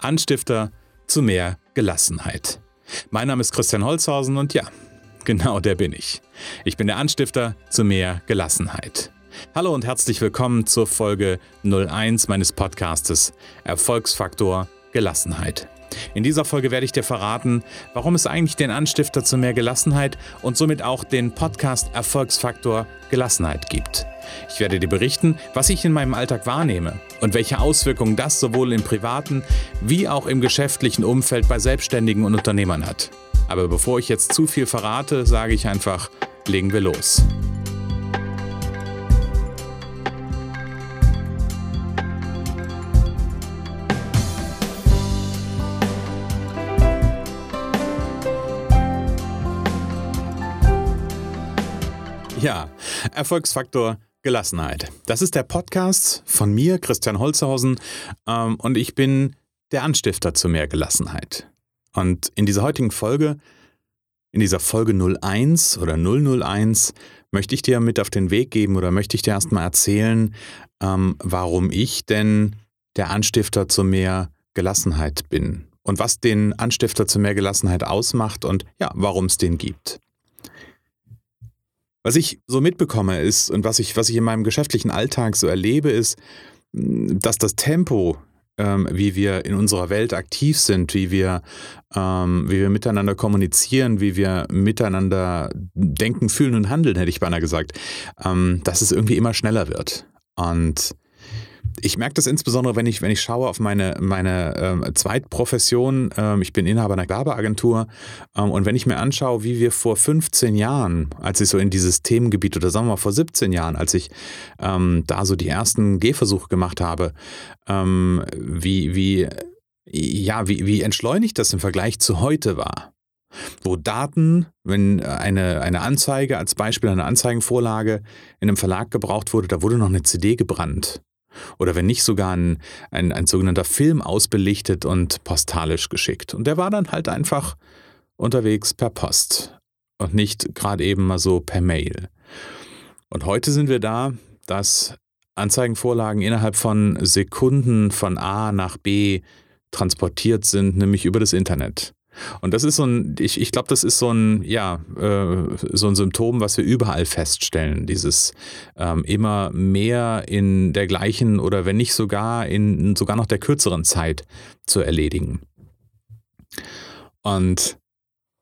Anstifter zu mehr Gelassenheit. Mein Name ist Christian Holzhausen und ja, genau der bin ich. Ich bin der Anstifter zu mehr Gelassenheit. Hallo und herzlich willkommen zur Folge 01 meines Podcastes Erfolgsfaktor Gelassenheit. In dieser Folge werde ich dir verraten, warum es eigentlich den Anstifter zu mehr Gelassenheit und somit auch den Podcast Erfolgsfaktor Gelassenheit gibt. Ich werde dir berichten, was ich in meinem Alltag wahrnehme und welche Auswirkungen das sowohl im privaten wie auch im geschäftlichen Umfeld bei Selbstständigen und Unternehmern hat. Aber bevor ich jetzt zu viel verrate, sage ich einfach, legen wir los. Erfolgsfaktor Gelassenheit. Das ist der Podcast von mir, Christian Holzhausen, ähm, und ich bin der Anstifter zu mehr Gelassenheit. Und in dieser heutigen Folge, in dieser Folge 01 oder 001, möchte ich dir mit auf den Weg geben oder möchte ich dir erstmal erzählen, ähm, warum ich denn der Anstifter zu mehr Gelassenheit bin und was den Anstifter zu mehr Gelassenheit ausmacht und ja, warum es den gibt. Was ich so mitbekomme ist und was ich, was ich in meinem geschäftlichen Alltag so erlebe, ist, dass das Tempo, ähm, wie wir in unserer Welt aktiv sind, wie wir, ähm, wie wir miteinander kommunizieren, wie wir miteinander denken, fühlen und handeln, hätte ich beinahe gesagt, ähm, dass es irgendwie immer schneller wird. Und ich merke das insbesondere, wenn ich, wenn ich schaue auf meine, meine ähm, Zweitprofession. Ähm, ich bin Inhaber einer Werbeagentur. Ähm, und wenn ich mir anschaue, wie wir vor 15 Jahren, als ich so in dieses Themengebiet oder sagen wir mal vor 17 Jahren, als ich ähm, da so die ersten Gehversuche gemacht habe, ähm, wie, wie, ja, wie, wie entschleunigt das im Vergleich zu heute war wo Daten, wenn eine, eine Anzeige als Beispiel, eine Anzeigenvorlage in einem Verlag gebraucht wurde, da wurde noch eine CD gebrannt. Oder wenn nicht sogar ein, ein, ein sogenannter Film ausbelichtet und postalisch geschickt. Und der war dann halt einfach unterwegs per Post und nicht gerade eben mal so per Mail. Und heute sind wir da, dass Anzeigenvorlagen innerhalb von Sekunden von A nach B transportiert sind, nämlich über das Internet. Und das ist so ein, ich, ich glaube, das ist so ein, ja, äh, so ein Symptom, was wir überall feststellen. Dieses ähm, immer mehr in der gleichen oder wenn nicht sogar in sogar noch der kürzeren Zeit zu erledigen. Und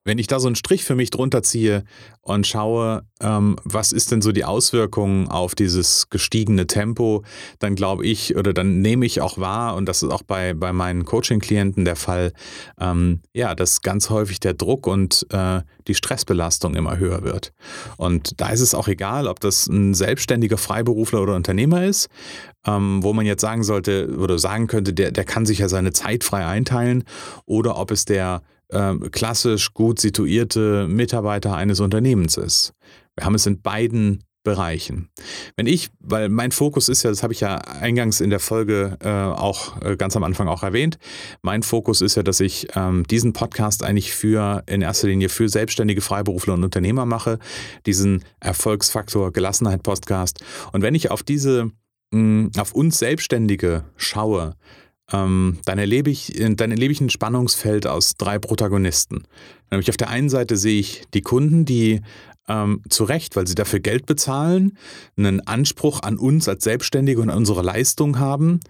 wenn ich da so einen Strich für mich drunter ziehe und schaue, ähm, was ist denn so die Auswirkung auf dieses gestiegene Tempo, dann glaube ich oder dann nehme ich auch wahr, und das ist auch bei, bei meinen Coaching-Klienten der Fall, ähm, ja, dass ganz häufig der Druck und äh, die Stressbelastung immer höher wird. Und da ist es auch egal, ob das ein selbstständiger Freiberufler oder Unternehmer ist, ähm, wo man jetzt sagen sollte oder sagen könnte, der, der kann sich ja seine Zeit frei einteilen, oder ob es der ähm, klassisch gut situierte Mitarbeiter eines Unternehmens ist. Wir haben es in beiden Bereichen. Wenn ich, weil mein Fokus ist ja, das habe ich ja eingangs in der Folge äh, auch äh, ganz am Anfang auch erwähnt, mein Fokus ist ja, dass ich ähm, diesen Podcast eigentlich für in erster Linie für selbstständige Freiberufler und Unternehmer mache, diesen Erfolgsfaktor Gelassenheit Podcast. Und wenn ich auf diese, mh, auf uns Selbstständige schaue, ähm, dann, erlebe ich, dann erlebe ich ein Spannungsfeld aus drei Protagonisten. Nämlich auf der einen Seite sehe ich die Kunden, die ähm, zu Recht, weil sie dafür Geld bezahlen, einen Anspruch an uns als Selbstständige und an unsere Leistung haben.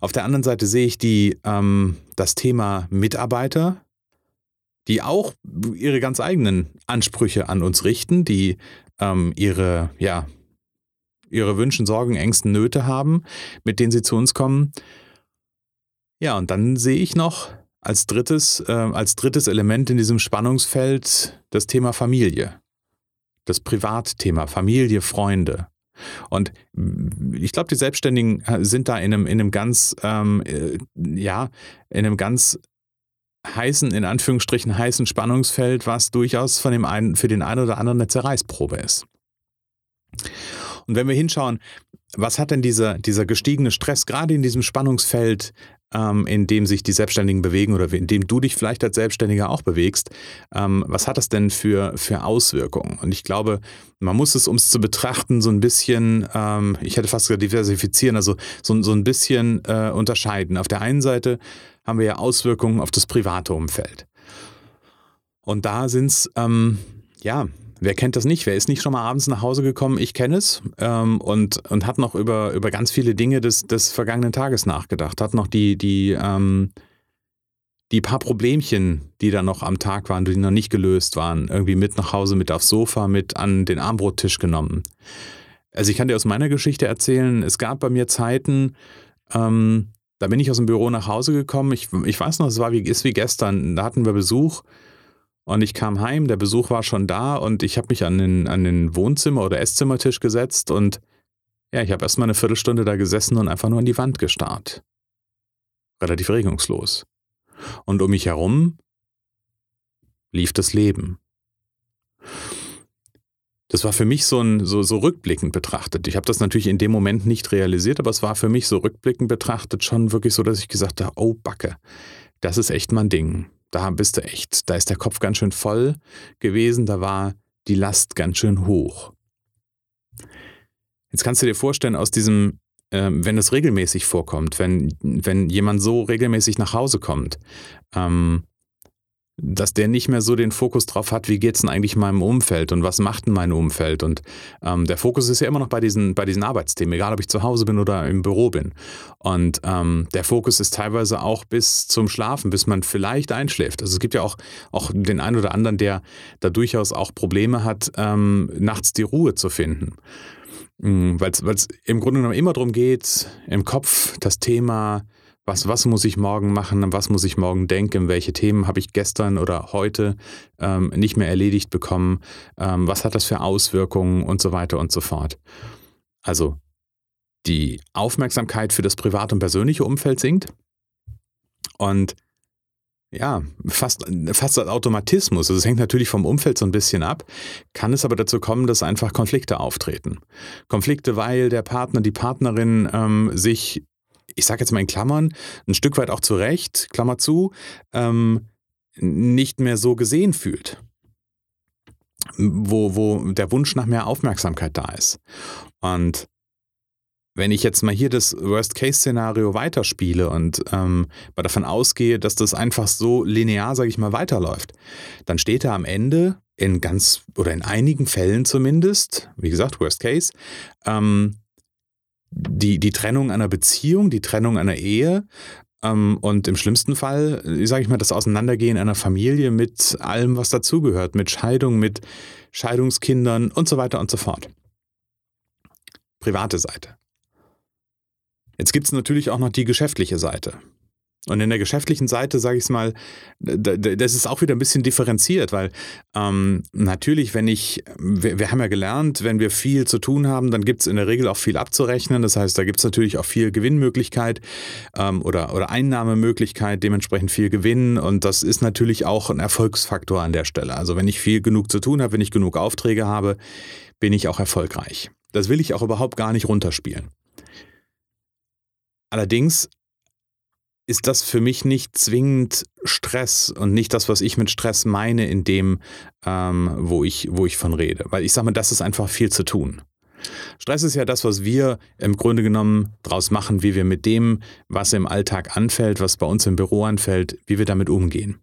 Auf der anderen Seite sehe ich die, ähm, das Thema Mitarbeiter, die auch ihre ganz eigenen Ansprüche an uns richten, die ähm, ihre, ja, ihre Wünsche, Sorgen, Ängsten, Nöte haben, mit denen sie zu uns kommen. Ja, und dann sehe ich noch als drittes, äh, als drittes Element in diesem Spannungsfeld das Thema Familie. Das Privatthema, Familie, Freunde. Und ich glaube, die Selbstständigen äh, sind da in einem, in einem ganz, ähm, äh, ja, in einem ganz heißen, in Anführungsstrichen heißen Spannungsfeld, was durchaus von dem einen, für den einen oder anderen eine Zerreißprobe ist. Und wenn wir hinschauen, was hat denn dieser, dieser gestiegene Stress gerade in diesem Spannungsfeld ähm, in dem sich die Selbstständigen bewegen oder in dem du dich vielleicht als Selbstständiger auch bewegst, ähm, was hat das denn für, für Auswirkungen? Und ich glaube, man muss es, um es zu betrachten, so ein bisschen, ähm, ich hätte fast gesagt diversifizieren, also so, so ein bisschen äh, unterscheiden. Auf der einen Seite haben wir ja Auswirkungen auf das private Umfeld. Und da sind es, ähm, ja, Wer kennt das nicht? Wer ist nicht schon mal abends nach Hause gekommen? Ich kenne es ähm, und, und hat noch über, über ganz viele Dinge des, des vergangenen Tages nachgedacht. Hat noch die, die, ähm, die paar Problemchen, die da noch am Tag waren, die noch nicht gelöst waren, irgendwie mit nach Hause, mit aufs Sofa, mit an den Armbrottisch genommen. Also ich kann dir aus meiner Geschichte erzählen, es gab bei mir Zeiten, ähm, da bin ich aus dem Büro nach Hause gekommen. Ich, ich weiß noch, es war wie, ist wie gestern. Da hatten wir Besuch und ich kam heim, der Besuch war schon da und ich habe mich an den, an den Wohnzimmer- oder Esszimmertisch gesetzt und ja, ich habe erstmal eine Viertelstunde da gesessen und einfach nur an die Wand gestarrt. Relativ regungslos. Und um mich herum lief das Leben. Das war für mich so, ein, so, so rückblickend betrachtet. Ich habe das natürlich in dem Moment nicht realisiert, aber es war für mich so rückblickend betrachtet schon wirklich so, dass ich gesagt habe, oh Backe, das ist echt mein Ding da bist du echt, da ist der Kopf ganz schön voll gewesen, da war die Last ganz schön hoch. Jetzt kannst du dir vorstellen, aus diesem, äh, wenn es regelmäßig vorkommt, wenn, wenn jemand so regelmäßig nach Hause kommt, ähm, dass der nicht mehr so den Fokus drauf hat, wie geht es denn eigentlich meinem Umfeld und was macht denn mein Umfeld? Und ähm, der Fokus ist ja immer noch bei diesen, bei diesen Arbeitsthemen, egal ob ich zu Hause bin oder im Büro bin. Und ähm, der Fokus ist teilweise auch bis zum Schlafen, bis man vielleicht einschläft. Also es gibt ja auch, auch den einen oder anderen, der da durchaus auch Probleme hat, ähm, nachts die Ruhe zu finden. Mhm, Weil es im Grunde genommen immer darum geht, im Kopf das Thema was, was muss ich morgen machen, was muss ich morgen denken, welche Themen habe ich gestern oder heute ähm, nicht mehr erledigt bekommen, ähm, was hat das für Auswirkungen und so weiter und so fort. Also die Aufmerksamkeit für das private und persönliche Umfeld sinkt und ja, fast, fast als Automatismus. Also es hängt natürlich vom Umfeld so ein bisschen ab, kann es aber dazu kommen, dass einfach Konflikte auftreten. Konflikte, weil der Partner, die Partnerin ähm, sich ich sage jetzt mal in Klammern, ein Stück weit auch zu Recht, Klammer zu, ähm, nicht mehr so gesehen fühlt. Wo, wo der Wunsch nach mehr Aufmerksamkeit da ist. Und wenn ich jetzt mal hier das Worst-Case-Szenario weiterspiele und ähm, davon ausgehe, dass das einfach so linear, sage ich mal, weiterläuft, dann steht da am Ende in ganz oder in einigen Fällen zumindest, wie gesagt, Worst Case, ähm, die, die Trennung einer Beziehung, die Trennung einer Ehe ähm, und im schlimmsten Fall, sage ich mal, das Auseinandergehen einer Familie mit allem, was dazugehört, mit Scheidung, mit Scheidungskindern und so weiter und so fort. Private Seite. Jetzt gibt es natürlich auch noch die geschäftliche Seite. Und in der geschäftlichen Seite, sage ich es mal, das ist auch wieder ein bisschen differenziert, weil ähm, natürlich, wenn ich, wir, wir, haben ja gelernt, wenn wir viel zu tun haben, dann gibt es in der Regel auch viel abzurechnen. Das heißt, da gibt es natürlich auch viel Gewinnmöglichkeit ähm, oder, oder Einnahmemöglichkeit, dementsprechend viel Gewinn. Und das ist natürlich auch ein Erfolgsfaktor an der Stelle. Also wenn ich viel genug zu tun habe, wenn ich genug Aufträge habe, bin ich auch erfolgreich. Das will ich auch überhaupt gar nicht runterspielen. Allerdings ist das für mich nicht zwingend Stress und nicht das, was ich mit Stress meine, in dem, ähm, wo, ich, wo ich von rede. Weil ich sage mal, das ist einfach viel zu tun. Stress ist ja das, was wir im Grunde genommen daraus machen, wie wir mit dem, was im Alltag anfällt, was bei uns im Büro anfällt, wie wir damit umgehen.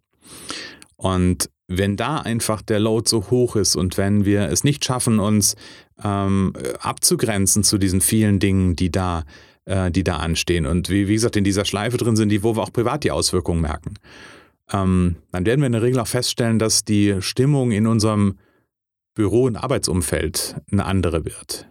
Und wenn da einfach der Load so hoch ist und wenn wir es nicht schaffen, uns ähm, abzugrenzen zu diesen vielen Dingen, die da äh, die da anstehen. Und wie, wie gesagt, in dieser Schleife drin sind die, wo wir auch privat die Auswirkungen merken. Ähm, dann werden wir in der Regel auch feststellen, dass die Stimmung in unserem Büro- und Arbeitsumfeld eine andere wird.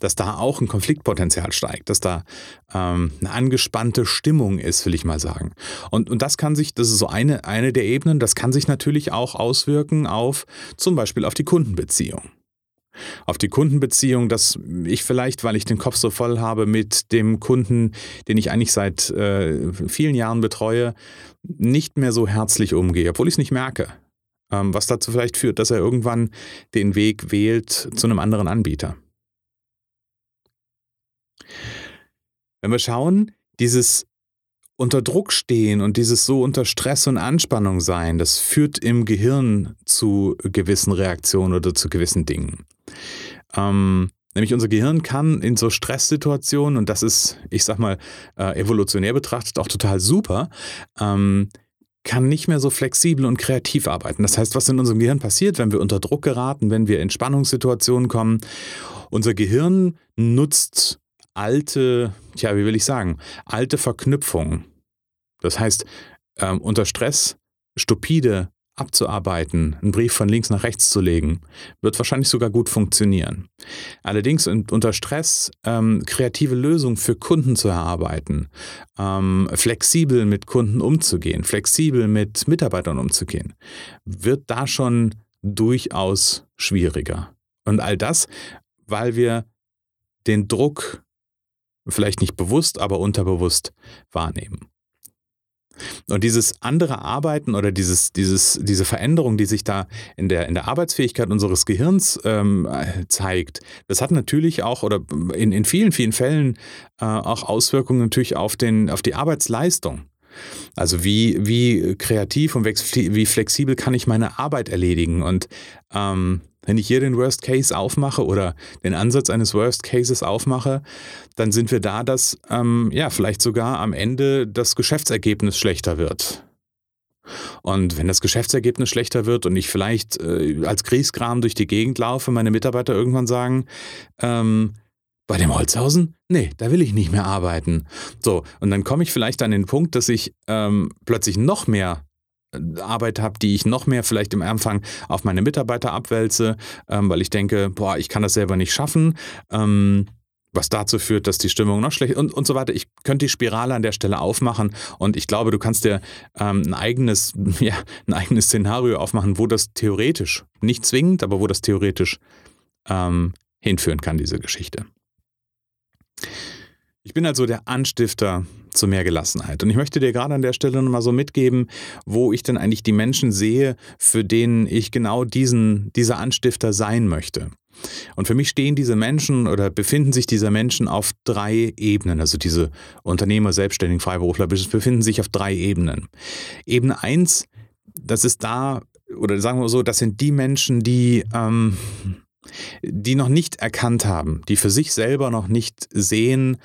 Dass da auch ein Konfliktpotenzial steigt, dass da ähm, eine angespannte Stimmung ist, will ich mal sagen. Und, und das kann sich, das ist so eine, eine der Ebenen, das kann sich natürlich auch auswirken auf zum Beispiel auf die Kundenbeziehung auf die Kundenbeziehung, dass ich vielleicht, weil ich den Kopf so voll habe mit dem Kunden, den ich eigentlich seit äh, vielen Jahren betreue, nicht mehr so herzlich umgehe, obwohl ich es nicht merke. Ähm, was dazu vielleicht führt, dass er irgendwann den Weg wählt zu einem anderen Anbieter. Wenn wir schauen, dieses unter Druck stehen und dieses so unter Stress und Anspannung sein, das führt im Gehirn zu gewissen Reaktionen oder zu gewissen Dingen. Ähm, nämlich unser Gehirn kann in so Stresssituationen, und das ist, ich sag mal, äh, evolutionär betrachtet auch total super, ähm, kann nicht mehr so flexibel und kreativ arbeiten. Das heißt, was in unserem Gehirn passiert, wenn wir unter Druck geraten, wenn wir in Spannungssituationen kommen, unser Gehirn nutzt alte, tja, wie will ich sagen, alte Verknüpfungen. Das heißt, ähm, unter Stress stupide abzuarbeiten, einen Brief von links nach rechts zu legen, wird wahrscheinlich sogar gut funktionieren. Allerdings unter Stress ähm, kreative Lösungen für Kunden zu erarbeiten, ähm, flexibel mit Kunden umzugehen, flexibel mit Mitarbeitern umzugehen, wird da schon durchaus schwieriger. Und all das, weil wir den Druck vielleicht nicht bewusst, aber unterbewusst wahrnehmen. Und dieses andere Arbeiten oder dieses, dieses, diese Veränderung, die sich da in der, in der Arbeitsfähigkeit unseres Gehirns ähm, zeigt, das hat natürlich auch oder in, in vielen, vielen Fällen äh, auch Auswirkungen natürlich auf, den, auf die Arbeitsleistung. Also wie, wie kreativ und wie flexibel kann ich meine Arbeit erledigen? Und ähm, wenn ich hier den Worst Case aufmache oder den Ansatz eines Worst Cases aufmache, dann sind wir da, dass ähm, ja vielleicht sogar am Ende das Geschäftsergebnis schlechter wird. Und wenn das Geschäftsergebnis schlechter wird und ich vielleicht äh, als Kriegskram durch die Gegend laufe, meine Mitarbeiter irgendwann sagen, ähm, bei dem Holzhausen? Nee, da will ich nicht mehr arbeiten. So, und dann komme ich vielleicht an den Punkt, dass ich ähm, plötzlich noch mehr Arbeit habe, die ich noch mehr vielleicht im Anfang auf meine Mitarbeiter abwälze, ähm, weil ich denke, boah, ich kann das selber nicht schaffen. Ähm, was dazu führt, dass die Stimmung noch schlecht und, und so weiter. Ich könnte die Spirale an der Stelle aufmachen und ich glaube, du kannst dir ähm, ein, eigenes, ja, ein eigenes Szenario aufmachen, wo das theoretisch, nicht zwingend, aber wo das theoretisch ähm, hinführen kann, diese Geschichte. Ich bin also der Anstifter zu mehr Gelassenheit. Und ich möchte dir gerade an der Stelle nochmal so mitgeben, wo ich denn eigentlich die Menschen sehe, für denen ich genau diesen, dieser Anstifter sein möchte. Und für mich stehen diese Menschen oder befinden sich diese Menschen auf drei Ebenen. Also diese Unternehmer, Selbstständigen, Freiberufler befinden sich auf drei Ebenen. Ebene eins, das ist da, oder sagen wir so, das sind die Menschen, die ähm, die noch nicht erkannt haben, die für sich selber noch nicht sehen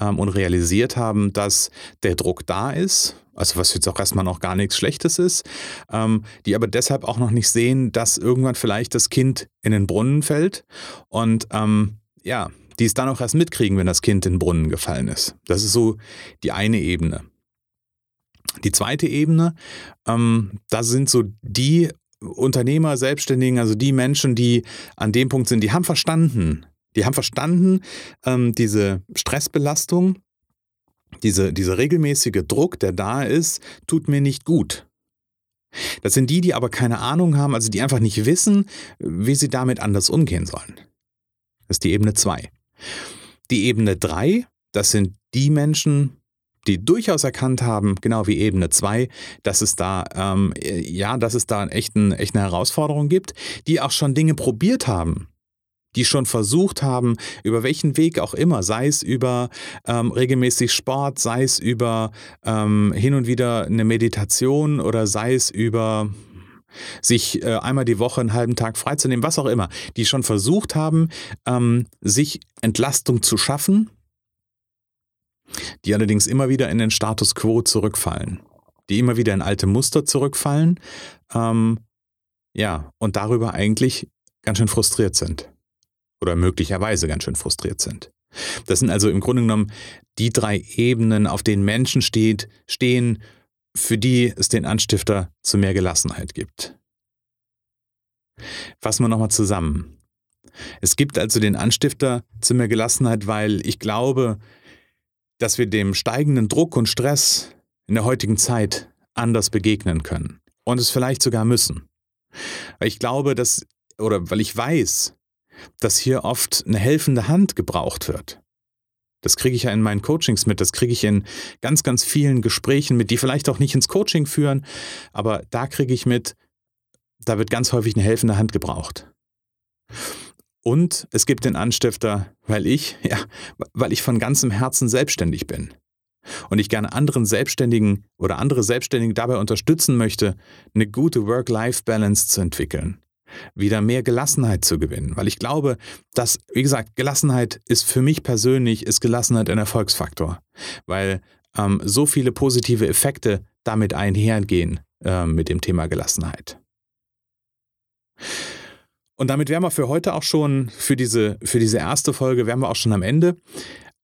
ähm, und realisiert haben, dass der Druck da ist, also was jetzt auch erstmal noch gar nichts Schlechtes ist, ähm, die aber deshalb auch noch nicht sehen, dass irgendwann vielleicht das Kind in den Brunnen fällt und ähm, ja, die es dann auch erst mitkriegen, wenn das Kind in den Brunnen gefallen ist. Das ist so die eine Ebene. Die zweite Ebene, ähm, da sind so die Unternehmer, Selbstständigen, also die Menschen, die an dem Punkt sind, die haben verstanden, die haben verstanden, ähm, diese Stressbelastung, diese, dieser regelmäßige Druck, der da ist, tut mir nicht gut. Das sind die, die aber keine Ahnung haben, also die einfach nicht wissen, wie sie damit anders umgehen sollen. Das ist die Ebene 2. Die Ebene 3, das sind die Menschen, die durchaus erkannt haben, genau wie Ebene 2, dass es da, ähm, ja, dass es da echt, ein, echt eine Herausforderung gibt, die auch schon Dinge probiert haben, die schon versucht haben, über welchen Weg auch immer, sei es über ähm, regelmäßig Sport, sei es über ähm, hin und wieder eine Meditation oder sei es über sich äh, einmal die Woche einen halben Tag freizunehmen, was auch immer, die schon versucht haben, ähm, sich Entlastung zu schaffen die allerdings immer wieder in den Status quo zurückfallen, die immer wieder in alte Muster zurückfallen, ähm, ja, und darüber eigentlich ganz schön frustriert sind. Oder möglicherweise ganz schön frustriert sind. Das sind also im Grunde genommen die drei Ebenen, auf denen Menschen steht, stehen, für die es den Anstifter zu mehr Gelassenheit gibt. Fassen wir nochmal zusammen. Es gibt also den Anstifter zu mehr Gelassenheit, weil ich glaube, dass wir dem steigenden Druck und Stress in der heutigen Zeit anders begegnen können und es vielleicht sogar müssen. Weil ich glaube, dass, oder weil ich weiß, dass hier oft eine helfende Hand gebraucht wird. Das kriege ich ja in meinen Coachings mit, das kriege ich in ganz, ganz vielen Gesprächen mit, die vielleicht auch nicht ins Coaching führen, aber da kriege ich mit, da wird ganz häufig eine helfende Hand gebraucht. Und es gibt den Anstifter, weil ich, ja, weil ich von ganzem Herzen selbstständig bin. und ich gerne anderen Selbstständigen oder andere Selbstständige dabei unterstützen möchte, eine gute Work-Life-Balance zu entwickeln, wieder mehr Gelassenheit zu gewinnen, weil ich glaube, dass, wie gesagt, Gelassenheit ist für mich persönlich, ist Gelassenheit ein Erfolgsfaktor, weil ähm, so viele positive Effekte damit einhergehen äh, mit dem Thema Gelassenheit. Und damit wären wir für heute auch schon, für diese, für diese erste Folge, wären wir auch schon am Ende.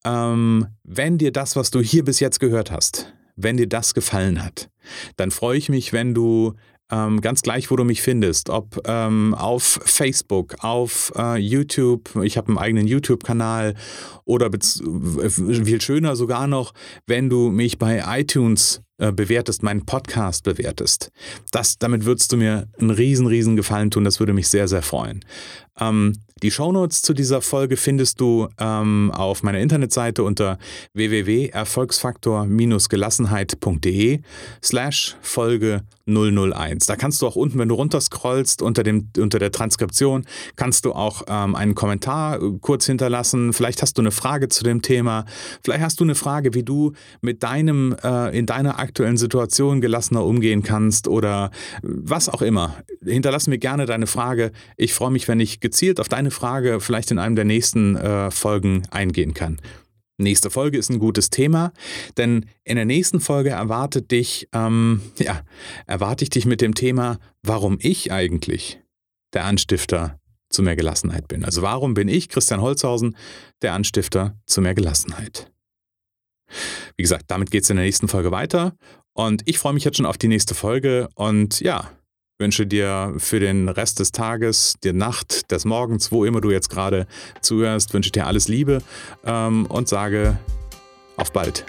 Ähm, wenn dir das, was du hier bis jetzt gehört hast, wenn dir das gefallen hat, dann freue ich mich, wenn du ähm, ganz gleich, wo du mich findest, ob ähm, auf Facebook, auf äh, YouTube, ich habe einen eigenen YouTube-Kanal oder viel schöner sogar noch, wenn du mich bei iTunes äh, bewertest, meinen Podcast bewertest. Das, damit würdest du mir einen riesen, riesen Gefallen tun. Das würde mich sehr, sehr freuen. Ähm, die Shownotes zu dieser Folge findest du ähm, auf meiner Internetseite unter www.erfolgsfaktor-gelassenheit.de slash Folge 001. Da kannst du auch unten, wenn du runterscrollst unter, dem, unter der Transkription, kannst du auch ähm, einen Kommentar äh, kurz hinterlassen. Vielleicht hast du eine Frage zu dem Thema. Vielleicht hast du eine Frage, wie du mit deinem, äh, in deiner aktuellen Situation gelassener umgehen kannst oder was auch immer. Hinterlass mir gerne deine Frage. Ich freue mich, wenn ich gezielt auf deine Frage vielleicht in einem der nächsten äh, Folgen eingehen kann. Nächste Folge ist ein gutes Thema, denn in der nächsten Folge erwartet dich, ähm, ja, erwarte ich dich mit dem Thema, warum ich eigentlich der Anstifter zu mehr Gelassenheit bin. Also warum bin ich, Christian Holzhausen, der Anstifter zu mehr Gelassenheit? Wie gesagt, damit geht es in der nächsten Folge weiter und ich freue mich jetzt schon auf die nächste Folge und ja, wünsche dir für den Rest des Tages, der Nacht, des Morgens, wo immer du jetzt gerade zuhörst, wünsche dir alles Liebe ähm, und sage auf bald.